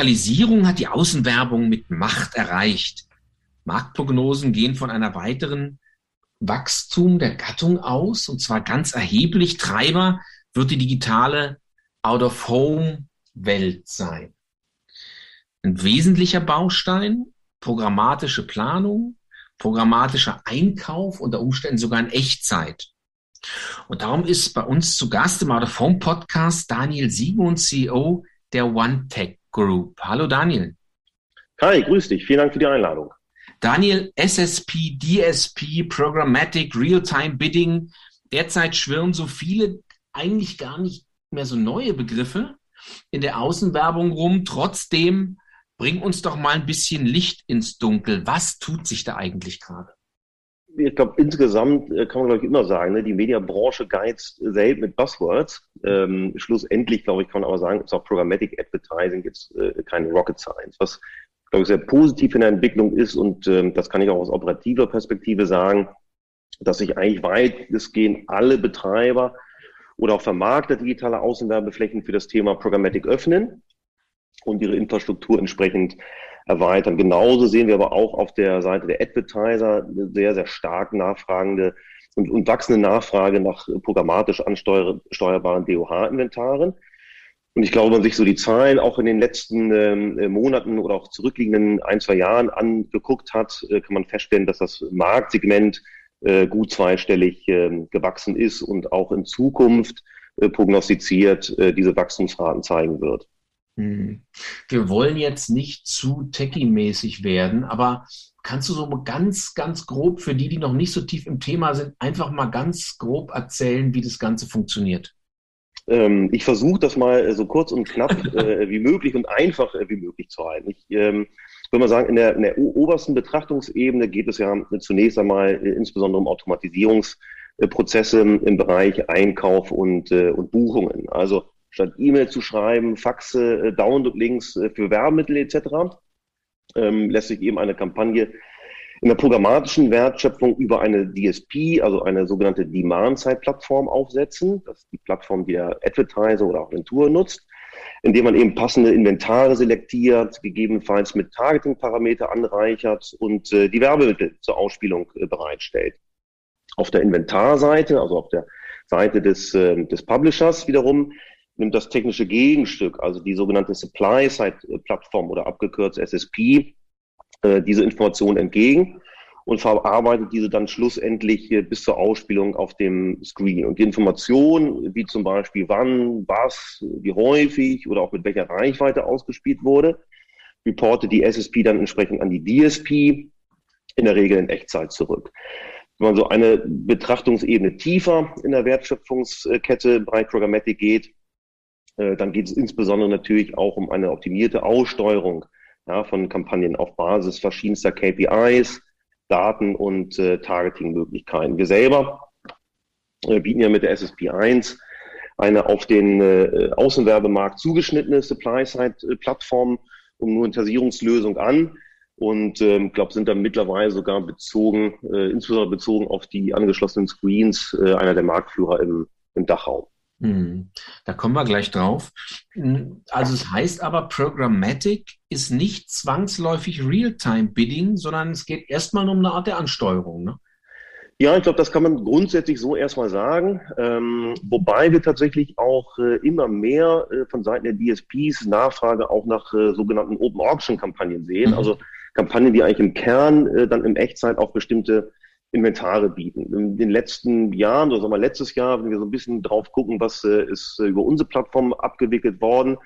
Digitalisierung hat die Außenwerbung mit Macht erreicht. Marktprognosen gehen von einer weiteren Wachstum der Gattung aus, und zwar ganz erheblich. Treiber wird die digitale Out-of-Home-Welt sein. Ein wesentlicher Baustein, programmatische Planung, programmatischer Einkauf, unter Umständen sogar in Echtzeit. Und darum ist bei uns zu Gast im Out-of-Home Podcast Daniel Simon, CEO der OneTech Group. Hallo Daniel. Hi, grüß dich. Vielen Dank für die Einladung. Daniel, SSP, DSP, Programmatic, Real-Time Bidding. Derzeit schwirren so viele eigentlich gar nicht mehr so neue Begriffe in der Außenwerbung rum. Trotzdem bring uns doch mal ein bisschen Licht ins Dunkel. Was tut sich da eigentlich gerade? Ich glaube, insgesamt äh, kann man, glaube ich, immer sagen, ne, die Mediabranche geizt selten mit Buzzwords. Ähm, schlussendlich, glaube ich, kann man aber sagen, ist auch Programmatic Advertising jetzt äh, keine Rocket Science. Was glaube ich, sehr positiv in der Entwicklung ist und ähm, das kann ich auch aus operativer Perspektive sagen, dass sich eigentlich weitestgehend alle Betreiber oder auch Vermarkter digitaler Außenwerbeflächen für das Thema Programmatic öffnen und ihre Infrastruktur entsprechend erweitern. Genauso sehen wir aber auch auf der Seite der Advertiser eine sehr, sehr stark nachfragende und, und wachsende Nachfrage nach programmatisch ansteuerbaren DOH-Inventaren. Und ich glaube, wenn man sich so die Zahlen auch in den letzten ähm, äh, Monaten oder auch zurückliegenden ein, zwei Jahren angeguckt hat, äh, kann man feststellen, dass das Marktsegment äh, gut zweistellig äh, gewachsen ist und auch in Zukunft äh, prognostiziert äh, diese Wachstumsraten zeigen wird. Hm. Wir wollen jetzt nicht zu techie-mäßig werden, aber kannst du so ganz, ganz grob für die, die noch nicht so tief im Thema sind, einfach mal ganz grob erzählen, wie das Ganze funktioniert? Ähm, ich versuche das mal so kurz und knapp äh, wie möglich und einfach äh, wie möglich zu halten. Ich ähm, würde mal sagen, in der, in der obersten Betrachtungsebene geht es ja zunächst einmal äh, insbesondere um Automatisierungsprozesse im Bereich Einkauf und, äh, und Buchungen. Also statt E-Mail zu schreiben, Faxe, äh, Download-Links äh, für Werbemittel etc., ähm, lässt sich eben eine Kampagne in der programmatischen Wertschöpfung über eine DSP, also eine sogenannte Demand-Side-Plattform aufsetzen. Das ist die Plattform, die der Advertiser oder Agentur nutzt, indem man eben passende Inventare selektiert, gegebenenfalls mit Targeting-Parameter anreichert und äh, die Werbemittel zur Ausspielung äh, bereitstellt. Auf der Inventarseite, also auf der Seite des, äh, des Publishers wiederum, nimmt das technische Gegenstück, also die sogenannte Supply-Side-Plattform oder abgekürzt SSP, äh, diese Information entgegen und verarbeitet diese dann schlussendlich äh, bis zur Ausspielung auf dem Screen. Und die Information, wie zum Beispiel wann, was, wie häufig oder auch mit welcher Reichweite ausgespielt wurde, reportet die SSP dann entsprechend an die DSP, in der Regel in Echtzeit zurück. Wenn man so eine Betrachtungsebene tiefer in der Wertschöpfungskette Bereich Programmatic geht, dann geht es insbesondere natürlich auch um eine optimierte Aussteuerung ja, von Kampagnen auf Basis verschiedenster KPIs, Daten und äh, Targeting-Möglichkeiten. Wir selber äh, bieten ja mit der SSP1 eine auf den äh, Außenwerbemarkt zugeschnittene Supply-Side-Plattform und Monetarisierungslösung an und ähm, glaube, sind da mittlerweile sogar bezogen, äh, insbesondere bezogen auf die angeschlossenen Screens, äh, einer der Marktführer im, im Dachraum. Hm, da kommen wir gleich drauf. Hm, also es heißt aber, Programmatic ist nicht zwangsläufig Real-Time-Bidding, sondern es geht erstmal um eine Art der Ansteuerung. Ne? Ja, ich glaube, das kann man grundsätzlich so erstmal sagen. Ähm, wobei wir tatsächlich auch äh, immer mehr äh, von Seiten der DSPs Nachfrage auch nach äh, sogenannten Open Auction Kampagnen sehen. Mhm. Also Kampagnen, die eigentlich im Kern äh, dann im Echtzeit auf bestimmte Inventare bieten. In den letzten Jahren, oder sagen wir letztes Jahr, wenn wir so ein bisschen drauf gucken, was äh, ist äh, über unsere Plattform abgewickelt worden,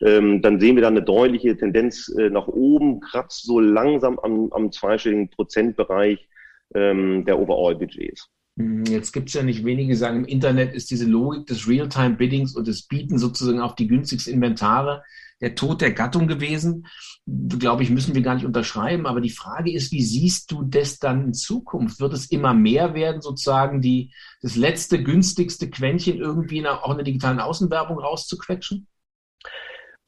ähm, dann sehen wir da eine deutliche Tendenz äh, nach oben, kratzt so langsam am, am zweistelligen Prozentbereich ähm, der Overall-Budgets. Hm, jetzt gibt es ja nicht wenige, die sagen, im Internet ist diese Logik des Real-Time-Biddings und des Bieten sozusagen auf die günstigsten Inventare der Tod der Gattung gewesen. Glaube ich, müssen wir gar nicht unterschreiben. Aber die Frage ist, wie siehst du das dann in Zukunft? Wird es immer mehr werden, sozusagen die, das letzte, günstigste Quäntchen irgendwie in der, auch in der digitalen Außenwerbung rauszuquetschen?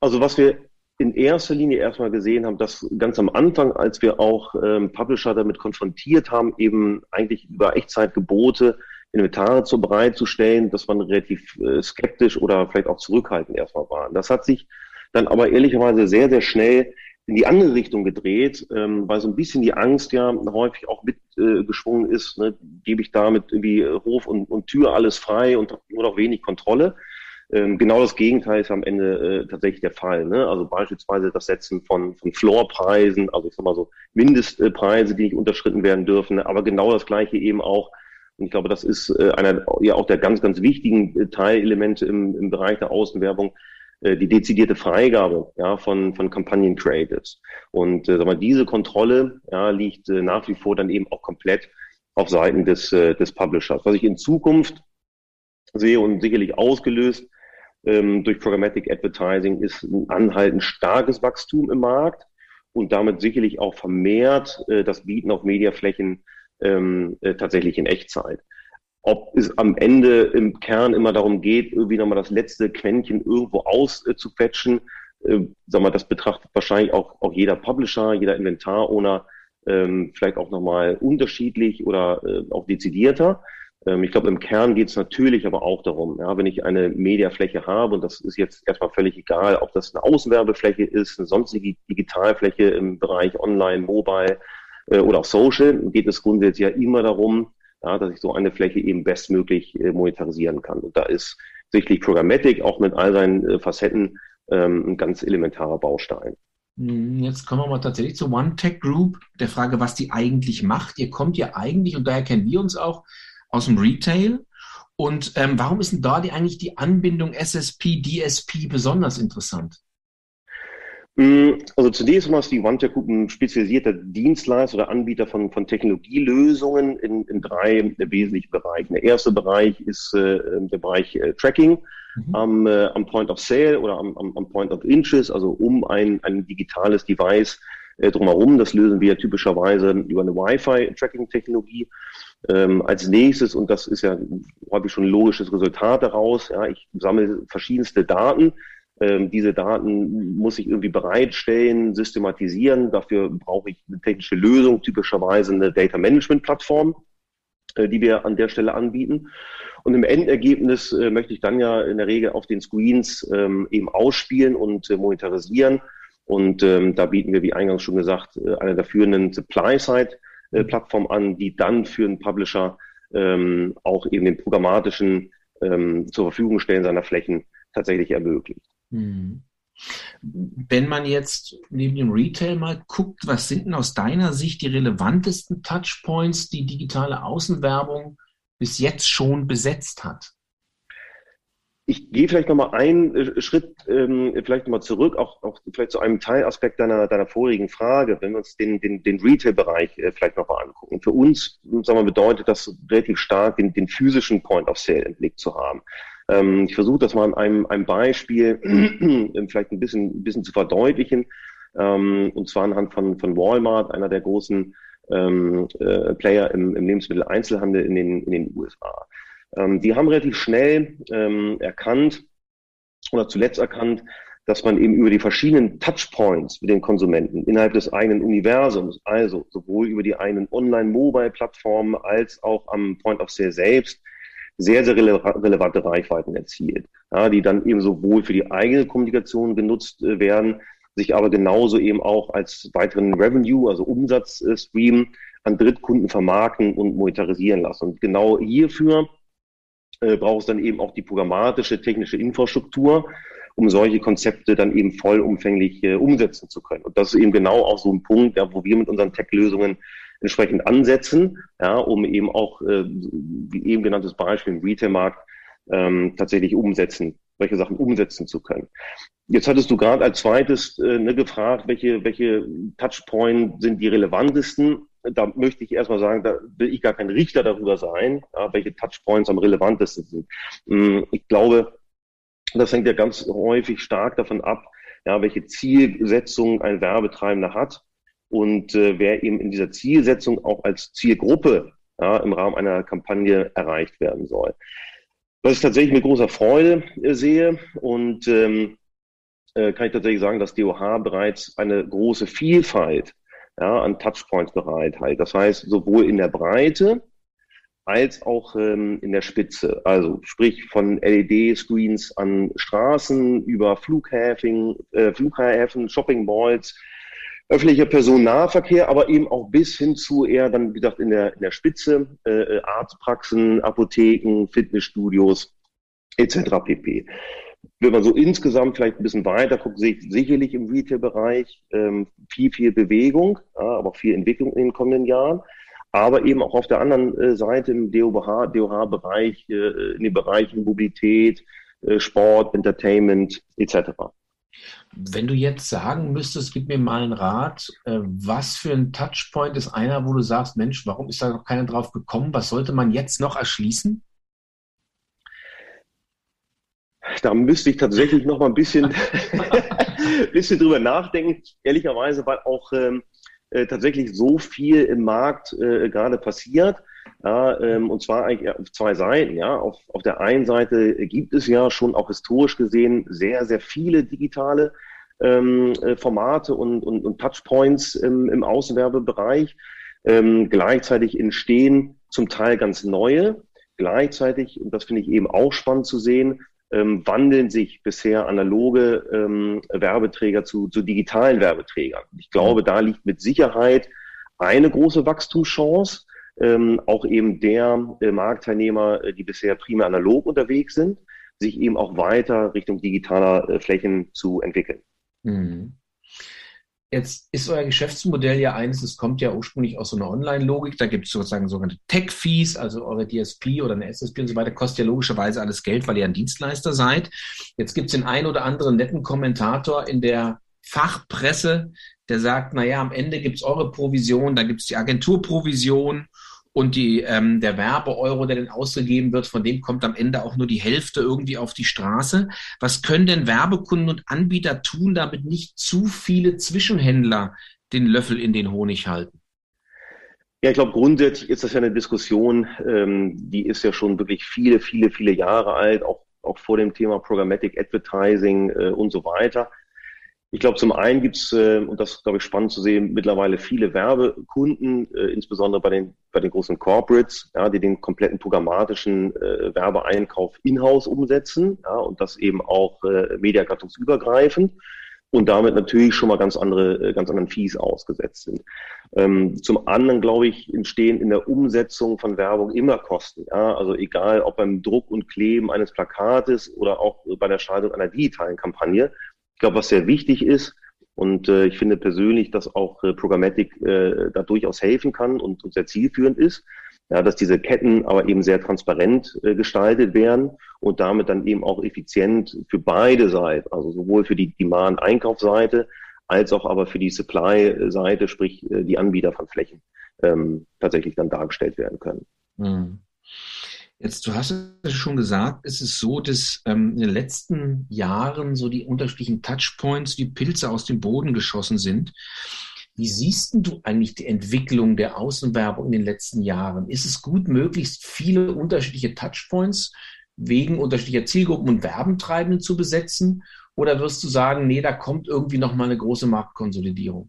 Also was wir in erster Linie erstmal gesehen haben, dass ganz am Anfang, als wir auch ähm, Publisher damit konfrontiert haben, eben eigentlich über Echtzeitgebote Inventare zu bereitzustellen, dass man relativ äh, skeptisch oder vielleicht auch zurückhaltend erstmal waren. Das hat sich dann aber ehrlicherweise sehr, sehr schnell in die andere Richtung gedreht, ähm, weil so ein bisschen die Angst ja häufig auch mitgeschwungen äh, ist, ne? gebe ich damit irgendwie Hof und, und Tür alles frei und nur noch wenig Kontrolle. Ähm, genau das Gegenteil ist am Ende äh, tatsächlich der Fall. Ne? Also beispielsweise das Setzen von, von Floorpreisen, also ich sag mal so Mindestpreise, die nicht unterschritten werden dürfen, aber genau das gleiche eben auch. Und ich glaube, das ist äh, einer ja auch der ganz, ganz wichtigen äh, Teilelemente im, im Bereich der Außenwerbung, äh, die dezidierte Freigabe ja, von, von Kampagnen Creatives. Und äh, sag mal, diese Kontrolle ja, liegt äh, nach wie vor dann eben auch komplett auf Seiten des, äh, des Publishers. Was ich in Zukunft sehe und sicherlich ausgelöst ähm, durch Programmatic Advertising ist ein anhaltend starkes Wachstum im Markt und damit sicherlich auch vermehrt äh, das Bieten auf Mediaflächen ähm, äh, tatsächlich in Echtzeit. Ob es am Ende im Kern immer darum geht, irgendwie nochmal das letzte Quäntchen irgendwo auszufetschen, äh, äh, mal, das betrachtet wahrscheinlich auch, auch jeder Publisher, jeder Inventar-Owner ähm, vielleicht auch nochmal unterschiedlich oder äh, auch dezidierter. Ähm, ich glaube, im Kern geht es natürlich aber auch darum, ja, wenn ich eine Mediafläche habe, und das ist jetzt erstmal völlig egal, ob das eine Außenwerbefläche ist, eine sonstige Digitalfläche im Bereich Online, Mobile äh, oder auch Social, geht es grundsätzlich ja immer darum, ja, dass ich so eine Fläche eben bestmöglich äh, monetarisieren kann. Und da ist sicherlich Programmatic auch mit all seinen äh, Facetten ähm, ein ganz elementarer Baustein. Jetzt kommen wir mal tatsächlich zur One Tech Group, der Frage, was die eigentlich macht. Ihr kommt ja eigentlich, und daher kennen wir uns auch, aus dem Retail. Und ähm, warum ist denn da die, eigentlich die Anbindung SSP, DSP besonders interessant? Mm, also zunächst mal ist die OneTech Group ein spezialisierter Dienstleister oder Anbieter von, von Technologielösungen in, in drei wesentlichen Bereichen. Der erste Bereich ist äh, der Bereich äh, Tracking mhm. am, äh, am Point of Sale oder am, am, am Point of Interest, also um ein, ein digitales Device äh, drumherum. Das lösen wir typischerweise über eine Wi-Fi-Tracking-Technologie. Ähm, als nächstes, und das ist ja häufig schon ein logisches Resultat daraus, ja, ich sammle verschiedenste Daten. Ähm, diese Daten muss ich irgendwie bereitstellen, systematisieren. Dafür brauche ich eine technische Lösung, typischerweise eine Data Management Plattform, äh, die wir an der Stelle anbieten. Und im Endergebnis äh, möchte ich dann ja in der Regel auf den Screens ähm, eben ausspielen und äh, monetarisieren. Und ähm, da bieten wir, wie eingangs schon gesagt, äh, eine der führenden Supply-Side äh, Plattform an, die dann für einen Publisher ähm, auch eben den programmatischen ähm, zur Verfügung stellen seiner Flächen tatsächlich ermöglicht. Mhm. Wenn man jetzt neben dem Retail mal guckt, was sind denn aus deiner Sicht die relevantesten Touchpoints, die digitale Außenwerbung bis jetzt schon besetzt hat? Ich gehe vielleicht nochmal einen äh, Schritt ähm, vielleicht nochmal zurück, auch, auch vielleicht zu einem Teilaspekt deiner, deiner vorigen Frage, wenn wir uns den, den, den Retail-Bereich äh, vielleicht nochmal angucken. Für uns, sagen wir, bedeutet das relativ stark, den, den physischen Point of Sale im Blick zu haben. Ähm, ich versuche das mal an einem, einem Beispiel vielleicht ein bisschen, ein bisschen zu verdeutlichen, ähm, und zwar anhand von, von Walmart, einer der großen ähm, äh, Player im, im Lebensmitteleinzelhandel in den, in den USA. Ähm, die haben relativ schnell ähm, erkannt oder zuletzt erkannt, dass man eben über die verschiedenen Touchpoints mit den Konsumenten innerhalb des eigenen Universums, also sowohl über die eigenen Online-Mobile-Plattformen als auch am Point of Sale selbst, sehr, sehr rele relevante Reichweiten erzielt, ja, die dann eben sowohl für die eigene Kommunikation genutzt äh, werden, sich aber genauso eben auch als weiteren Revenue, also Umsatzstream an Drittkunden vermarkten und monetarisieren lassen. Und genau hierfür äh, braucht es dann eben auch die programmatische technische Infrastruktur, um solche Konzepte dann eben vollumfänglich äh, umsetzen zu können. Und das ist eben genau auch so ein Punkt, ja, wo wir mit unseren Tech-Lösungen entsprechend ansetzen, ja, um eben auch, äh, wie eben genanntes Beispiel im Retail-Markt, ähm, tatsächlich umsetzen, solche Sachen umsetzen zu können. Jetzt hattest du gerade als zweites äh, ne, gefragt, welche, welche Touchpoint sind die relevantesten da möchte ich erstmal sagen, da will ich gar kein Richter darüber sein, ja, welche Touchpoints am relevantesten sind. Mm, ich glaube, das hängt ja ganz häufig stark davon ab, ja, welche Zielsetzung ein Werbetreibender hat und äh, wer eben in dieser Zielsetzung auch als Zielgruppe ja, im Rahmen einer Kampagne erreicht werden soll. Was ich tatsächlich mit großer Freude äh, sehe und ähm, äh, kann ich tatsächlich sagen, dass DOH bereits eine große Vielfalt ja, an Touchpoints bereithält. Das heißt, sowohl in der Breite als auch ähm, in der Spitze. Also sprich von LED-Screens an Straßen über Flughäfen, äh, Flughäfen, Shopping Malls, öffentlicher Personennahverkehr, aber eben auch bis hin zu eher dann, wie gesagt, in der, in der Spitze, äh, äh Arztpraxen, Apotheken, Fitnessstudios etc. pp. Wenn man so insgesamt vielleicht ein bisschen weiter guckt, sehe ich sicherlich im Retail-Bereich ähm, viel, viel Bewegung, ja, aber auch viel Entwicklung in den kommenden Jahren. Aber eben auch auf der anderen äh, Seite im DOH-Bereich, äh, in den Bereichen Mobilität, äh, Sport, Entertainment etc. Wenn du jetzt sagen müsstest, gib mir mal einen Rat, äh, was für ein Touchpoint ist einer, wo du sagst, Mensch, warum ist da noch keiner drauf gekommen? Was sollte man jetzt noch erschließen? Da müsste ich tatsächlich noch mal ein bisschen, bisschen drüber nachdenken, ehrlicherweise, weil auch ähm, äh, tatsächlich so viel im Markt äh, gerade passiert. Ja, ähm, und zwar eigentlich auf zwei Seiten. Ja, auf, auf der einen Seite gibt es ja schon auch historisch gesehen sehr, sehr viele digitale ähm, äh, Formate und, und, und Touchpoints im, im Außenwerbebereich. Ähm, gleichzeitig entstehen zum Teil ganz neue. Gleichzeitig, und das finde ich eben auch spannend zu sehen, ähm, wandeln sich bisher analoge ähm, Werbeträger zu, zu digitalen Werbeträgern. Ich glaube, da liegt mit Sicherheit eine große Wachstumschance, ähm, auch eben der äh, Marktteilnehmer, äh, die bisher primär analog unterwegs sind, sich eben auch weiter Richtung digitaler äh, Flächen zu entwickeln. Mhm. Jetzt ist euer Geschäftsmodell ja eines, es kommt ja ursprünglich aus so einer Online-Logik. Da gibt es sozusagen sogenannte Tech-Fees, also eure DSP oder eine SSP und so weiter, kostet ja logischerweise alles Geld, weil ihr ein Dienstleister seid. Jetzt gibt es den einen oder anderen netten Kommentator in der Fachpresse, der sagt, naja, am Ende gibt es eure Provision, da gibt es die Agenturprovision und die, ähm, der Werbeeuro, der dann ausgegeben wird, von dem kommt am Ende auch nur die Hälfte irgendwie auf die Straße. Was können denn Werbekunden und Anbieter tun, damit nicht zu viele Zwischenhändler den Löffel in den Honig halten? Ja, ich glaube, grundsätzlich ist das ja eine Diskussion, ähm, die ist ja schon wirklich viele, viele, viele Jahre alt, auch, auch vor dem Thema Programmatic Advertising äh, und so weiter. Ich glaube, zum einen gibt's äh, und das glaube ich spannend zu sehen, mittlerweile viele Werbekunden, äh, insbesondere bei den, bei den großen Corporates, ja, die den kompletten programmatischen äh, Werbeeinkauf in-house umsetzen ja, und das eben auch äh, mediagattungsübergreifend und damit natürlich schon mal ganz andere, äh, ganz anderen Fees ausgesetzt sind. Ähm, zum anderen, glaube ich, entstehen in der Umsetzung von Werbung immer Kosten. Ja? Also egal, ob beim Druck und Kleben eines Plakates oder auch bei der Schaltung einer digitalen Kampagne. Ich glaube, was sehr wichtig ist, und äh, ich finde persönlich, dass auch äh, Programmatic äh, da durchaus helfen kann und, und sehr zielführend ist, ja, dass diese Ketten aber eben sehr transparent äh, gestaltet werden und damit dann eben auch effizient für beide Seiten, also sowohl für die Demand-Einkaufsseite als auch aber für die Supply-Seite, sprich äh, die Anbieter von Flächen, ähm, tatsächlich dann dargestellt werden können. Mhm. Jetzt, du hast es schon gesagt, es ist so, dass ähm, in den letzten Jahren so die unterschiedlichen Touchpoints wie Pilze aus dem Boden geschossen sind. Wie siehst du eigentlich die Entwicklung der Außenwerbung in den letzten Jahren? Ist es gut, möglichst viele unterschiedliche Touchpoints wegen unterschiedlicher Zielgruppen und Werbentreibenden zu besetzen? Oder wirst du sagen, nee, da kommt irgendwie nochmal eine große Marktkonsolidierung?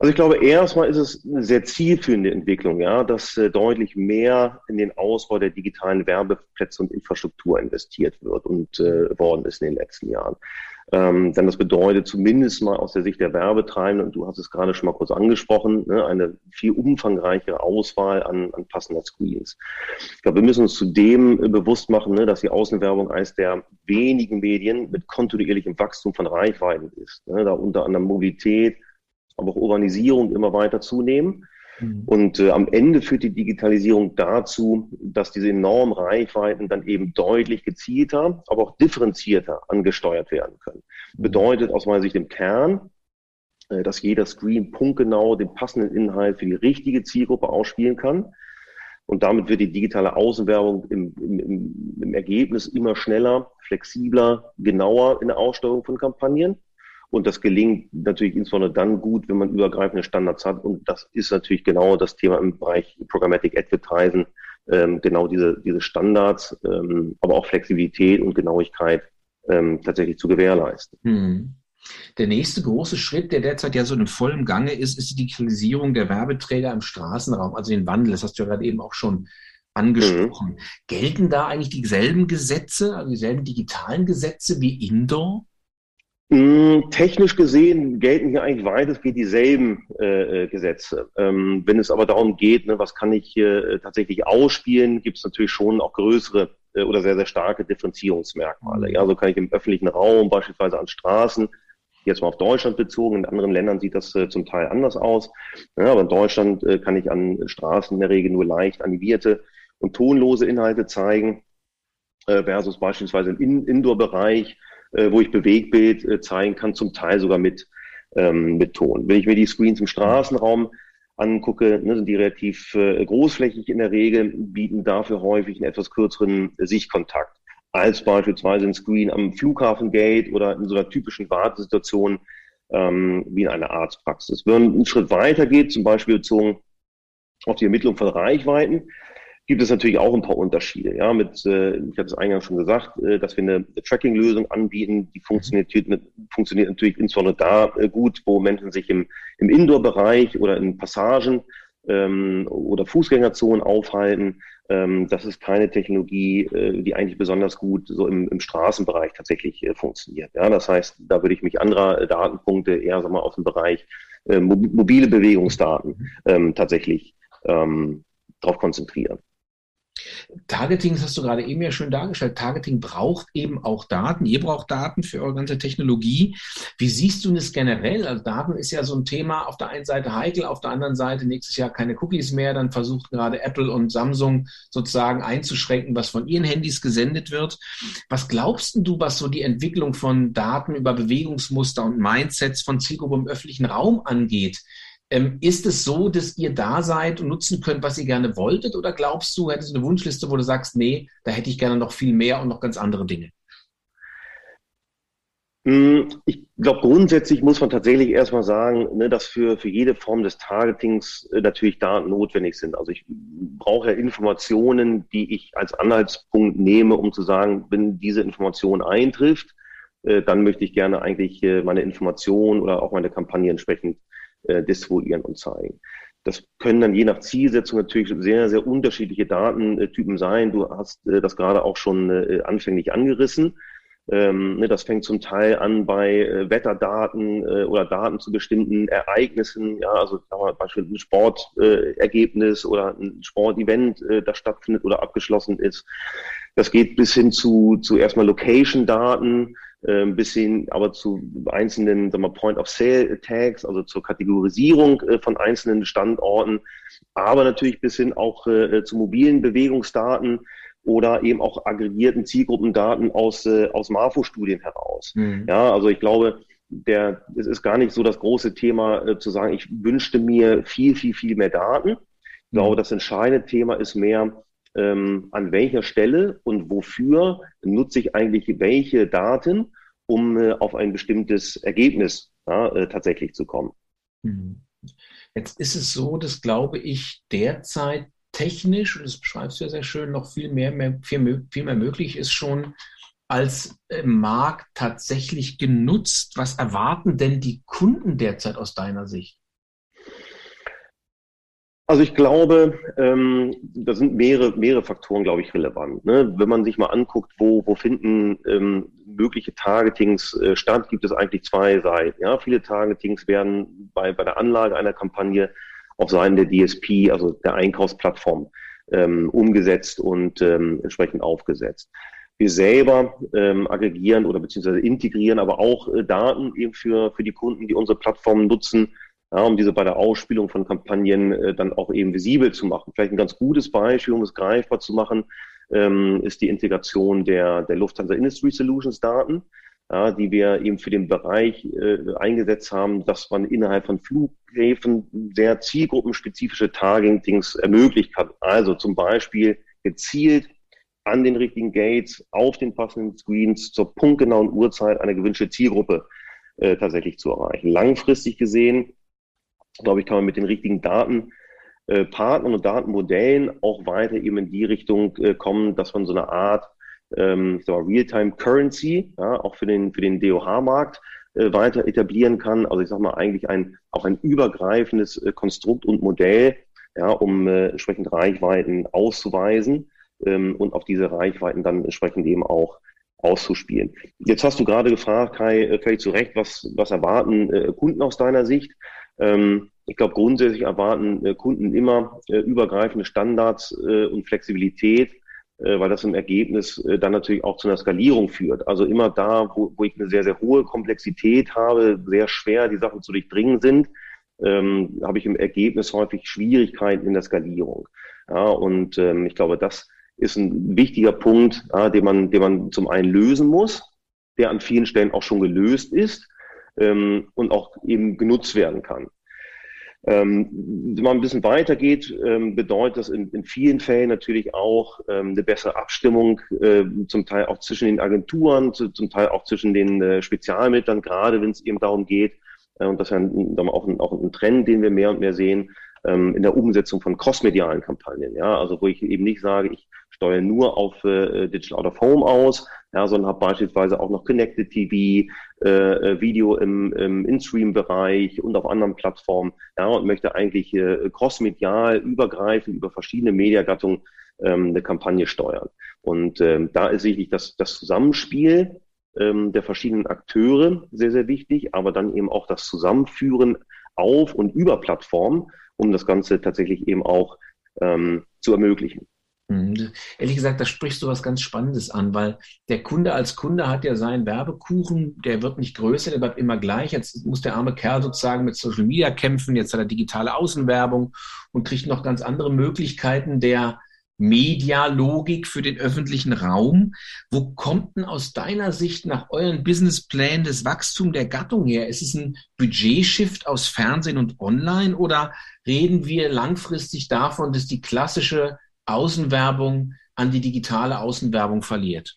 Also ich glaube, erstmal ist es eine sehr zielführende Entwicklung, ja, dass äh, deutlich mehr in den Ausbau der digitalen Werbeplätze und Infrastruktur investiert wird und äh, worden ist in den letzten Jahren. Ähm, denn das bedeutet zumindest mal aus der Sicht der Werbetreibenden, und du hast es gerade schon mal kurz angesprochen, ne, eine viel umfangreichere Auswahl an, an passender Screens. Ich glaube, wir müssen uns zudem äh, bewusst machen, ne, dass die Außenwerbung eines der wenigen Medien mit kontinuierlichem Wachstum von Reichweiten ist. Ne, da unter anderem Mobilität, aber auch Urbanisierung immer weiter zunehmen. Mhm. Und äh, am Ende führt die Digitalisierung dazu, dass diese enormen Reichweiten dann eben deutlich gezielter, aber auch differenzierter angesteuert werden können. Mhm. Bedeutet aus meiner Sicht im Kern, äh, dass jeder Screen punktgenau den passenden Inhalt für die richtige Zielgruppe ausspielen kann. Und damit wird die digitale Außenwerbung im, im, im Ergebnis immer schneller, flexibler, genauer in der Aussteuerung von Kampagnen. Und das gelingt natürlich insbesondere dann gut, wenn man übergreifende Standards hat. Und das ist natürlich genau das Thema im Bereich Programmatic Advertising. Ähm, genau diese, diese Standards, ähm, aber auch Flexibilität und Genauigkeit ähm, tatsächlich zu gewährleisten. Hm. Der nächste große Schritt, der derzeit ja so in vollem Gange ist, ist die Digitalisierung der Werbeträger im Straßenraum, also den Wandel. Das hast du ja gerade eben auch schon angesprochen. Mhm. Gelten da eigentlich dieselben Gesetze, also dieselben digitalen Gesetze wie Indoor? Mm, technisch gesehen gelten hier eigentlich weitestgehend dieselben äh, äh, Gesetze. Ähm, wenn es aber darum geht, ne, was kann ich hier äh, tatsächlich ausspielen, gibt es natürlich schon auch größere äh, oder sehr, sehr starke Differenzierungsmerkmale. Ja, so kann ich im öffentlichen Raum, beispielsweise an Straßen, jetzt mal auf Deutschland bezogen, in anderen Ländern sieht das äh, zum Teil anders aus. Ja, aber in Deutschland äh, kann ich an Straßen in der Regel nur leicht animierte und tonlose Inhalte zeigen, äh, versus beispielsweise im Indoor-Bereich, äh, wo ich Bewegbild äh, zeigen kann, zum Teil sogar mit, ähm, mit Ton. Wenn ich mir die Screens im Straßenraum angucke, ne, sind die relativ äh, großflächig in der Regel, bieten dafür häufig einen etwas kürzeren Sichtkontakt als beispielsweise ein Screen am Flughafengate oder in so einer typischen Wartesituation ähm, wie in einer Arztpraxis. Wenn man einen Schritt weiter geht, zum Beispiel bezogen auf die Ermittlung von Reichweiten, gibt es natürlich auch ein paar Unterschiede. Ja, mit, äh, ich habe es eingangs schon gesagt, äh, dass wir eine Tracking-Lösung anbieten, die funktioniert, funktioniert natürlich insbesondere da äh, gut, wo Menschen sich im, im Indoor-Bereich oder in Passagen ähm, oder Fußgängerzonen aufhalten. Ähm, das ist keine Technologie, äh, die eigentlich besonders gut so im, im Straßenbereich tatsächlich äh, funktioniert. Ja, das heißt, da würde ich mich anderer äh, Datenpunkte eher sag mal, aus dem Bereich äh, mobile Bewegungsdaten ähm, tatsächlich ähm, darauf konzentrieren. Targeting, das hast du gerade eben ja schön dargestellt, Targeting braucht eben auch Daten. Ihr braucht Daten für eure ganze Technologie. Wie siehst du das generell? Also Daten ist ja so ein Thema auf der einen Seite heikel, auf der anderen Seite nächstes Jahr keine Cookies mehr. Dann versucht gerade Apple und Samsung sozusagen einzuschränken, was von ihren Handys gesendet wird. Was glaubst du, was so die Entwicklung von Daten über Bewegungsmuster und Mindsets von Zielgruppen im öffentlichen Raum angeht? Ähm, ist es so, dass ihr da seid und nutzen könnt, was ihr gerne wolltet? Oder glaubst du, hättest du eine Wunschliste, wo du sagst, nee, da hätte ich gerne noch viel mehr und noch ganz andere Dinge? Hm, ich glaube, grundsätzlich muss man tatsächlich erstmal sagen, ne, dass für, für jede Form des Targetings äh, natürlich Daten notwendig sind. Also ich brauche ja Informationen, die ich als Anhaltspunkt nehme, um zu sagen, wenn diese Information eintrifft, äh, dann möchte ich gerne eigentlich äh, meine Information oder auch meine Kampagne entsprechend äh, distribuieren und zeigen. Das können dann je nach Zielsetzung natürlich sehr, sehr unterschiedliche Datentypen sein. Du hast äh, das gerade auch schon äh, anfänglich angerissen. Ähm, ne, das fängt zum Teil an bei äh, Wetterdaten oder Daten zu bestimmten Ereignissen, ja, also beispielsweise ein Sportergebnis oder ein Sportevent, das stattfindet oder abgeschlossen ist. Das geht bis hin zu, zu erstmal Location-Daten, bis hin aber zu einzelnen sagen wir, Point-of-Sale-Tags, also zur Kategorisierung äh, von einzelnen Standorten, aber natürlich bis hin auch äh, zu mobilen Bewegungsdaten oder eben auch aggregierten Zielgruppendaten aus, äh, aus Marfo-Studien heraus. Mhm. Ja, also ich glaube, der, es ist gar nicht so das große Thema äh, zu sagen, ich wünschte mir viel, viel, viel mehr Daten. Ich glaube, mhm. das entscheidende Thema ist mehr, ähm, an welcher Stelle und wofür nutze ich eigentlich welche Daten, um äh, auf ein bestimmtes Ergebnis ja, äh, tatsächlich zu kommen. Mhm. Jetzt ist es so, dass glaube ich derzeit technisch, und das beschreibst du ja sehr schön, noch viel mehr, mehr viel, viel mehr möglich ist schon als Markt tatsächlich genutzt. Was erwarten denn die Kunden derzeit aus deiner Sicht? Also ich glaube, ähm, da sind mehrere, mehrere Faktoren, glaube ich, relevant. Ne? Wenn man sich mal anguckt, wo, wo finden ähm, mögliche Targetings äh, statt, gibt es eigentlich zwei Seiten. Ja? Viele Targetings werden bei, bei der Anlage einer Kampagne auf Seiten der DSP, also der Einkaufsplattform, ähm, umgesetzt und ähm, entsprechend aufgesetzt. Wir selber ähm, aggregieren oder beziehungsweise integrieren aber auch äh, Daten eben für, für die Kunden, die unsere Plattform nutzen, ja, um diese bei der Ausspielung von Kampagnen äh, dann auch eben visibel zu machen. Vielleicht ein ganz gutes Beispiel, um es greifbar zu machen, ähm, ist die Integration der, der Lufthansa Industry Solutions Daten, ja, die wir eben für den Bereich äh, eingesetzt haben, dass man innerhalb von Flughäfen sehr zielgruppenspezifische Targetings ermöglicht hat. Also zum Beispiel gezielt an den richtigen Gates, auf den passenden Screens zur punktgenauen Uhrzeit eine gewünschte Zielgruppe äh, tatsächlich zu erreichen. Langfristig gesehen glaube ich, kann man mit den richtigen Datenpartnern äh, und Datenmodellen auch weiter eben in die Richtung äh, kommen, dass man so eine Art ähm, Real-Time Currency, ja, auch für den, für den DOH-Markt, äh, weiter etablieren kann. Also ich sage mal eigentlich ein auch ein übergreifendes äh, Konstrukt und Modell, ja, um äh, entsprechend Reichweiten auszuweisen ähm, und auf diese Reichweiten dann entsprechend eben auch auszuspielen. Jetzt hast du gerade gefragt, Kai, äh, völlig zu Recht, was, was erwarten äh, Kunden aus deiner Sicht? Ähm, ich glaube, grundsätzlich erwarten äh, Kunden immer äh, übergreifende Standards äh, und Flexibilität, äh, weil das im Ergebnis dann natürlich auch zu einer Skalierung führt. Also immer da, wo, wo ich eine sehr, sehr hohe Komplexität habe, sehr schwer die Sachen zu durchdringen sind, ähm, habe ich im Ergebnis häufig Schwierigkeiten in der Skalierung. Ja, und ähm, ich glaube, das ist ein wichtiger Punkt, ja, den, man, den man zum einen lösen muss, der an vielen Stellen auch schon gelöst ist ähm, und auch eben genutzt werden kann. Ähm, wenn man ein bisschen weitergeht, ähm, bedeutet das in, in, vielen Fällen natürlich auch ähm, eine bessere Abstimmung, äh, zum Teil auch zwischen den Agenturen, zu, zum Teil auch zwischen den äh, Spezialmittlern, gerade wenn es eben darum geht, äh, und das ist ja ein, auch, ein, auch ein Trend, den wir mehr und mehr sehen, ähm, in der Umsetzung von crossmedialen Kampagnen. Ja, also wo ich eben nicht sage, ich steuere nur auf äh, Digital Out of Home aus, ja, sondern habe beispielsweise auch noch Connected TV, äh, äh, Video im, im In-Stream-Bereich und auf anderen Plattformen, ja, und möchte eigentlich äh, crossmedial übergreifend über verschiedene Mediagattungen ähm, eine Kampagne steuern. Und ähm, da ist sicherlich das, das Zusammenspiel ähm, der verschiedenen Akteure sehr, sehr wichtig, aber dann eben auch das Zusammenführen auf und über Plattformen, um das Ganze tatsächlich eben auch ähm, zu ermöglichen. Mhm. Ehrlich gesagt, da sprichst du was ganz Spannendes an, weil der Kunde als Kunde hat ja seinen Werbekuchen, der wird nicht größer, der bleibt immer gleich. Jetzt muss der arme Kerl sozusagen mit Social Media kämpfen, jetzt hat er digitale Außenwerbung und kriegt noch ganz andere Möglichkeiten der Medialogik für den öffentlichen Raum. Wo kommt denn aus deiner Sicht nach euren Businessplänen das Wachstum der Gattung her? Ist es ein Budgetshift aus Fernsehen und Online oder reden wir langfristig davon, dass die klassische Außenwerbung an die digitale Außenwerbung verliert?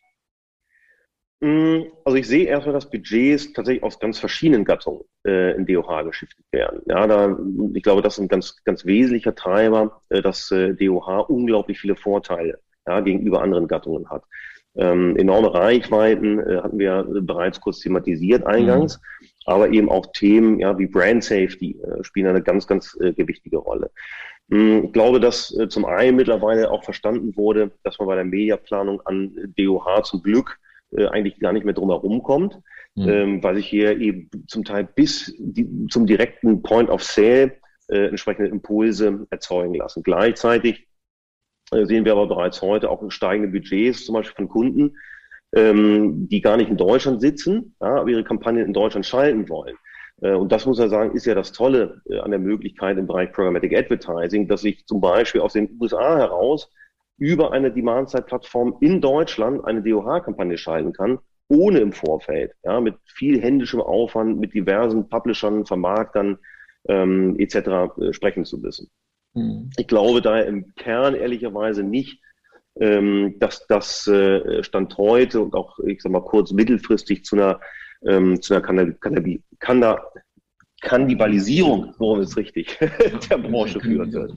Mm, also ich sehe erstmal, dass Budgets tatsächlich aus ganz verschiedenen Gattungen äh, in DOH geschiftet werden. Ja, da, ich glaube, das ist ein ganz, ganz wesentlicher Treiber, äh, dass äh, DOH unglaublich viele Vorteile ja, gegenüber anderen Gattungen hat. Ähm, enorme Reichweiten äh, hatten wir bereits kurz thematisiert eingangs, mhm. aber eben auch Themen ja, wie Brand Safety äh, spielen eine ganz, ganz äh, gewichtige Rolle. Mm, ich glaube, dass äh, zum einen mittlerweile auch verstanden wurde, dass man bei der Mediaplanung an DOH zum Glück äh, eigentlich gar nicht mehr drum herum kommt, mhm. weil sich hier eben zum Teil bis die, zum direkten Point of Sale äh, entsprechende Impulse erzeugen lassen. Gleichzeitig äh, sehen wir aber bereits heute auch steigende Budgets, zum Beispiel von Kunden, ähm, die gar nicht in Deutschland sitzen, ja, aber ihre Kampagnen in Deutschland schalten wollen. Äh, und das muss er sagen, ist ja das Tolle äh, an der Möglichkeit im Bereich Programmatic Advertising, dass ich zum Beispiel aus den USA heraus über eine Demand-Side-Plattform in Deutschland eine DOH-Kampagne schalten kann, ohne im Vorfeld, ja, mit viel händischem Aufwand, mit diversen Publishern, Vermarktern ähm, etc. Äh, sprechen zu müssen. Mhm. Ich glaube daher im Kern ehrlicherweise nicht, ähm, dass das äh, Stand heute und auch, ich sag mal, kurz mittelfristig zu einer ähm, zu einer Kannab Kannab Kannab Kannibalisierung, worum es richtig, der Branche führen wird.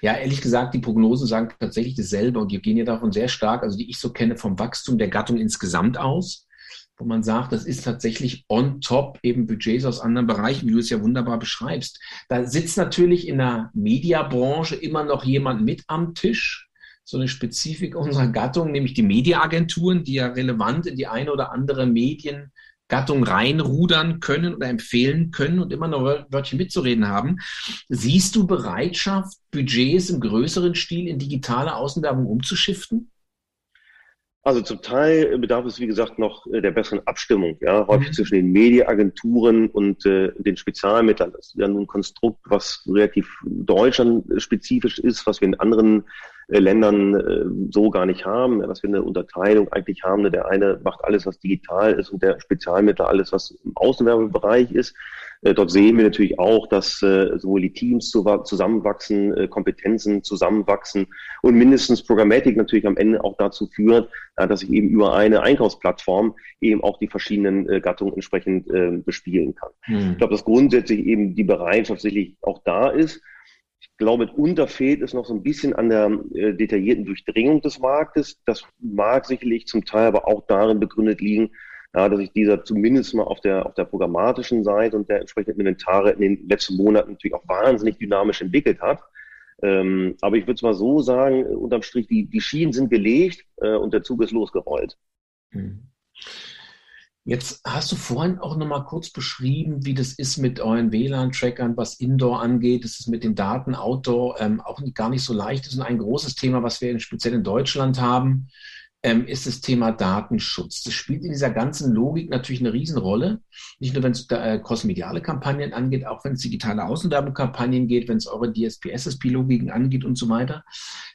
Ja, ehrlich gesagt, die Prognosen sagen tatsächlich dasselbe und die gehen ja davon sehr stark, also die ich so kenne, vom Wachstum der Gattung insgesamt aus, wo man sagt, das ist tatsächlich on top eben Budgets aus anderen Bereichen, wie du es ja wunderbar beschreibst. Da sitzt natürlich in der Mediabranche immer noch jemand mit am Tisch, so eine Spezifik unserer Gattung, nämlich die Mediaagenturen, die ja relevant in die eine oder andere Mediengattung reinrudern können oder empfehlen können und immer noch Wörtchen mitzureden haben. Siehst du Bereitschaft, Budgets im größeren Stil in digitale Außenwerbung umzuschiften? Also zum Teil bedarf es, wie gesagt, noch äh, der besseren Abstimmung, ja, häufig mhm. zwischen den Mediaagenturen und äh, den Spezialmittlern. Das ist ja nun ein Konstrukt, was relativ deutschlandspezifisch ist, was wir in anderen äh, Ländern äh, so gar nicht haben, dass wir eine Unterteilung eigentlich haben. Der eine macht alles, was digital ist und der Spezialmittler alles, was im Außenwerbebereich ist. Äh, dort sehen wir natürlich auch, dass sowohl die Teams zusammenwachsen, Kompetenzen zusammenwachsen und mindestens Programmatic natürlich am Ende auch dazu führt, dass ich eben über eine Einkaufsplattform eben auch die verschiedenen Gattungen entsprechend bespielen kann. Hm. Ich glaube, dass grundsätzlich eben die Bereitschaft sicherlich auch da ist. Ich glaube, mitunter fehlt es noch so ein bisschen an der äh, detaillierten Durchdringung des Marktes. Das mag sicherlich zum Teil aber auch darin begründet liegen, ja, dass sich dieser zumindest mal auf der, auf der programmatischen Seite und der entsprechenden Inventare in den letzten Monaten natürlich auch wahnsinnig dynamisch entwickelt hat. Ähm, aber ich würde es mal so sagen, unterm Strich, die, die Schienen sind gelegt äh, und der Zug ist losgerollt. Mhm. Jetzt hast du vorhin auch noch mal kurz beschrieben, wie das ist mit euren WLAN-Trackern, was Indoor angeht. Das ist mit den Daten Outdoor ähm, auch gar nicht so leicht. Ist ein großes Thema, was wir speziell in Deutschland haben ähm, ist das Thema Datenschutz. Das spielt in dieser ganzen Logik natürlich eine Riesenrolle. Nicht nur, wenn es äh, crossmediale Kampagnen angeht, auch wenn es digitale Außenwerbekampagnen geht, wenn es eure DSP-SSP-Logiken angeht und so weiter.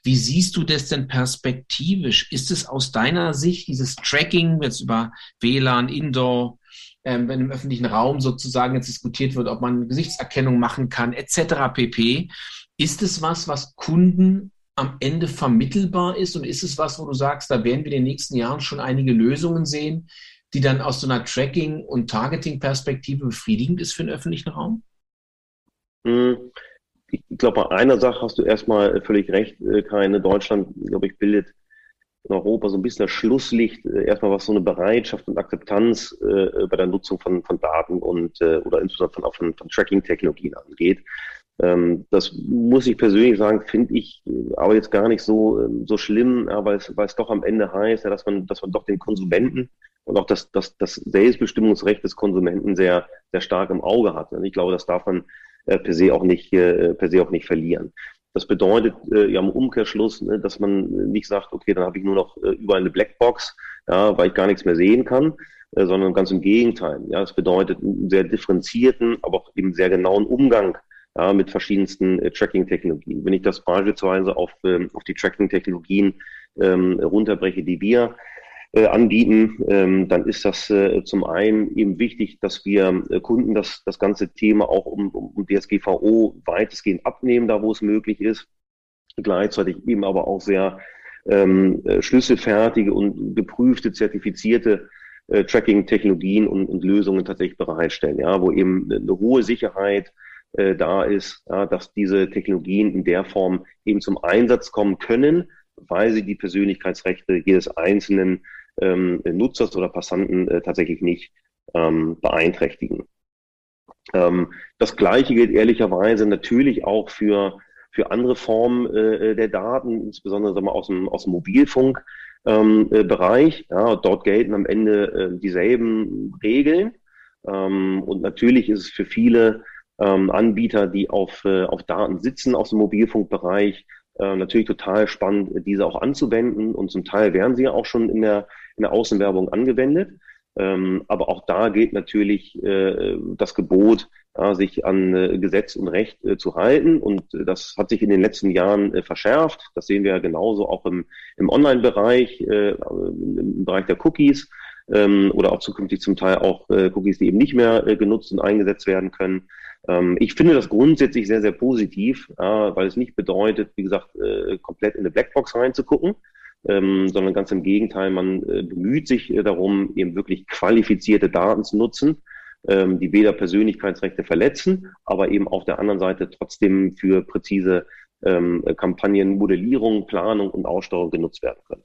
Wie siehst du das denn perspektivisch? Ist es aus deiner Sicht dieses Tracking, jetzt über WLAN, Indoor, ähm, wenn im öffentlichen Raum sozusagen jetzt diskutiert wird, ob man Gesichtserkennung machen kann, etc. pp. Ist es was, was Kunden am Ende vermittelbar ist? Und ist es was, wo du sagst, da werden wir in den nächsten Jahren schon einige Lösungen sehen, die dann aus so einer Tracking- und Targeting-Perspektive befriedigend ist für den öffentlichen Raum? Hm, ich glaube, bei einer Sache hast du erstmal völlig recht, äh, keine Deutschland, glaube ich, bildet in Europa so ein bisschen das Schlusslicht, äh, erstmal was so eine Bereitschaft und Akzeptanz äh, bei der Nutzung von, von Daten und oder insbesondere von, von Tracking-Technologien angeht. Ähm, das muss ich persönlich sagen, finde ich aber jetzt gar nicht so, ähm, so schlimm, ja, weil, es, weil es doch am Ende heißt, ja, dass man, dass man doch den Konsumenten und auch das, das, das Selbstbestimmungsrecht des Konsumenten sehr, sehr stark im Auge hat. Und ich glaube, das darf man äh, per se auch nicht, äh, per se auch nicht verlieren. Das bedeutet äh, ja im Umkehrschluss, ne, dass man nicht sagt, okay, dann habe ich nur noch äh, überall eine Blackbox, ja, weil ich gar nichts mehr sehen kann, äh, sondern ganz im Gegenteil. Ja, das bedeutet einen sehr differenzierten, aber auch eben sehr genauen Umgang ja, mit verschiedensten äh, Tracking-Technologien. Wenn ich das beispielsweise auf, ähm, auf die Tracking-Technologien ähm, runterbreche, die wir äh, anbieten, ähm, dann ist das äh, zum einen eben wichtig, dass wir äh, Kunden das, das ganze Thema auch um, um DSGVO weitestgehend abnehmen, da wo es möglich ist. Gleichzeitig eben aber auch sehr ähm, äh, schlüsselfertige und geprüfte, zertifizierte äh, Tracking-Technologien und, und Lösungen tatsächlich bereitstellen, ja, wo eben eine hohe Sicherheit äh, da ist, ja, dass diese Technologien in der Form eben zum Einsatz kommen können, weil sie die Persönlichkeitsrechte jedes einzelnen ähm, Nutzers oder Passanten äh, tatsächlich nicht ähm, beeinträchtigen. Ähm, das Gleiche gilt ehrlicherweise natürlich auch für, für andere Formen äh, der Daten, insbesondere sagen wir, aus dem, aus dem Mobilfunkbereich. Ähm, äh, ja, dort gelten am Ende äh, dieselben Regeln. Ähm, und natürlich ist es für viele ähm, Anbieter, die auf, äh, auf Daten sitzen aus dem Mobilfunkbereich. Äh, natürlich total spannend, diese auch anzuwenden und zum Teil werden sie ja auch schon in der, in der Außenwerbung angewendet. Ähm, aber auch da gilt natürlich äh, das Gebot, ja, sich an äh, Gesetz und Recht äh, zu halten. Und das hat sich in den letzten Jahren äh, verschärft. Das sehen wir ja genauso auch im, im Online-Bereich, äh, im Bereich der Cookies ähm, oder auch zukünftig zum Teil auch äh, Cookies, die eben nicht mehr genutzt und eingesetzt werden können. Ähm, ich finde das grundsätzlich sehr, sehr positiv, weil es nicht bedeutet, wie gesagt, äh, komplett in eine Blackbox reinzugucken, ähm, sondern ganz im Gegenteil, man äh, bemüht sich äh, darum, eben wirklich qualifizierte Daten zu nutzen, ähm, die weder Persönlichkeitsrechte verletzen, aber eben auf der anderen Seite trotzdem für präzise Kampagnen, Modellierung, Planung und Aussteuerung genutzt werden können.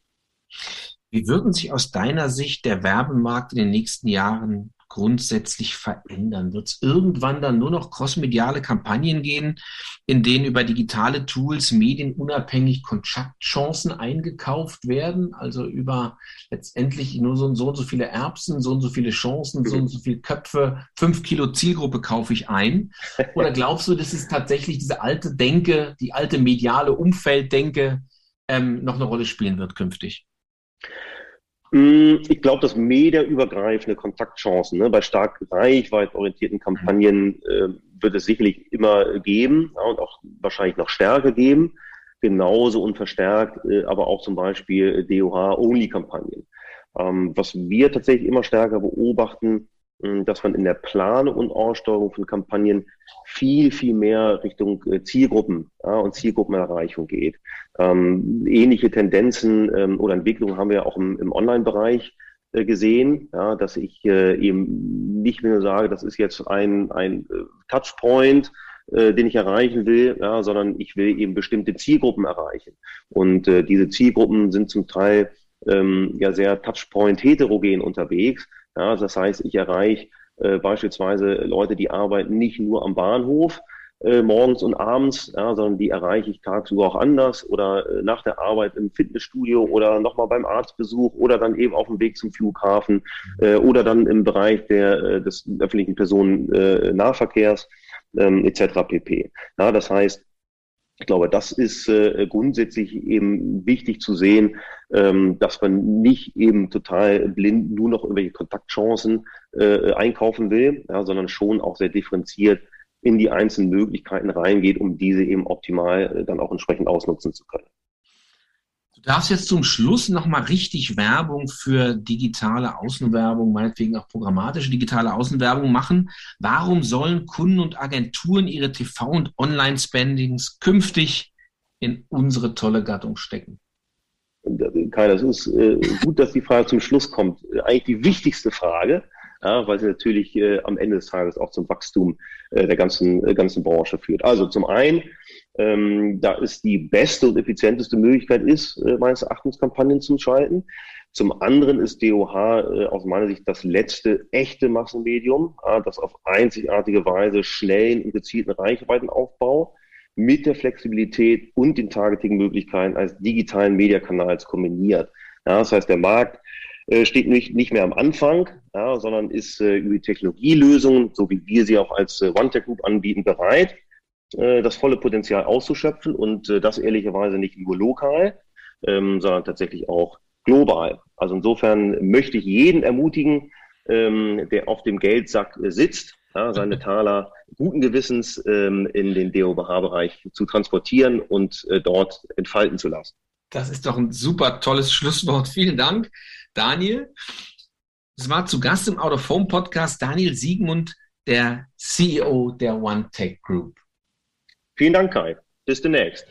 Wie würden sich aus deiner Sicht der Werbemarkt in den nächsten Jahren grundsätzlich verändern? Wird es irgendwann dann nur noch crossmediale Kampagnen gehen, in denen über digitale Tools medienunabhängig Kontaktchancen eingekauft werden? Also über letztendlich nur so und so, und so viele Erbsen, so und so viele Chancen, so und so viele Köpfe, fünf Kilo Zielgruppe kaufe ich ein? Oder glaubst du, dass es tatsächlich diese alte Denke, die alte mediale Umfelddenke ähm, noch eine Rolle spielen wird künftig? Mm, ich glaube, dass mediaübergreifende Kontaktchancen ne, bei stark reichweitorientierten Kampagnen äh, wird es sicherlich immer geben ja, und auch wahrscheinlich noch stärker geben. Genauso unverstärkt, äh, aber auch zum Beispiel DOH-Only-Kampagnen. Ähm, was wir tatsächlich immer stärker beobachten, dass man in der Planung und Aussteuerung von Kampagnen viel, viel mehr Richtung äh, Zielgruppen ja, und Zielgruppenerreichung geht. Ähm, ähnliche Tendenzen ähm, oder Entwicklungen haben wir auch im, im Online-Bereich äh, gesehen, ja, dass ich äh, eben nicht mehr sage, das ist jetzt ein, ein äh, Touchpoint, äh, den ich erreichen will, ja, sondern ich will eben bestimmte Zielgruppen erreichen. Und äh, diese Zielgruppen sind zum Teil ähm, ja sehr Touchpoint heterogen unterwegs Ja, das heißt, ich erreiche äh, beispielsweise Leute, die arbeiten nicht nur am Bahnhof, äh, morgens und abends, ja, sondern die erreiche ich tagsüber auch anders oder äh, nach der Arbeit im Fitnessstudio oder nochmal beim Arztbesuch oder dann eben auf dem Weg zum Flughafen äh, oder dann im Bereich der, äh, des öffentlichen Personennahverkehrs ähm, etc. pp. Ja, das heißt, ich glaube, das ist äh, grundsätzlich eben wichtig zu sehen, ähm, dass man nicht eben total blind nur noch irgendwelche Kontaktchancen äh, einkaufen will, ja, sondern schon auch sehr differenziert in die einzelnen Möglichkeiten reingeht, um diese eben optimal äh, dann auch entsprechend ausnutzen zu können. Darfst jetzt zum Schluss nochmal richtig Werbung für digitale Außenwerbung, meinetwegen auch programmatische digitale Außenwerbung machen. Warum sollen Kunden und Agenturen ihre TV- und Online-Spendings künftig in unsere tolle Gattung stecken? Kai, das ist äh, gut, dass die Frage zum Schluss kommt. Eigentlich die wichtigste Frage ja, weil sie natürlich äh, am Ende des Tages auch zum Wachstum äh, der ganzen, äh, ganzen Branche führt. Also zum einen, ähm, da ist die beste und effizienteste Möglichkeit ist, äh, meines Erachtens Kampagnen zu schalten. Zum anderen ist DOH äh, aus meiner Sicht das letzte echte Massenmedium, äh, das auf einzigartige Weise schnellen und gezielten Reichweitenaufbau mit der Flexibilität und den Targeting-Möglichkeiten als digitalen Mediakanals kombiniert. Ja, das heißt, der Markt äh, steht nicht, nicht mehr am Anfang, ja, sondern ist äh, über Technologielösungen, so wie wir sie auch als äh, OneTech Group anbieten, bereit, äh, das volle Potenzial auszuschöpfen und äh, das ehrlicherweise nicht nur lokal, ähm, sondern tatsächlich auch global. Also insofern möchte ich jeden ermutigen, ähm, der auf dem Geldsack sitzt, ja, seine Taler guten Gewissens ähm, in den DOBH-Bereich zu transportieren und äh, dort entfalten zu lassen. Das ist doch ein super tolles Schlusswort. Vielen Dank. Daniel. Es war zu Gast im Out of Home Podcast Daniel Siegmund, der CEO der OneTech Group. Vielen Dank, Kai. Bis demnächst.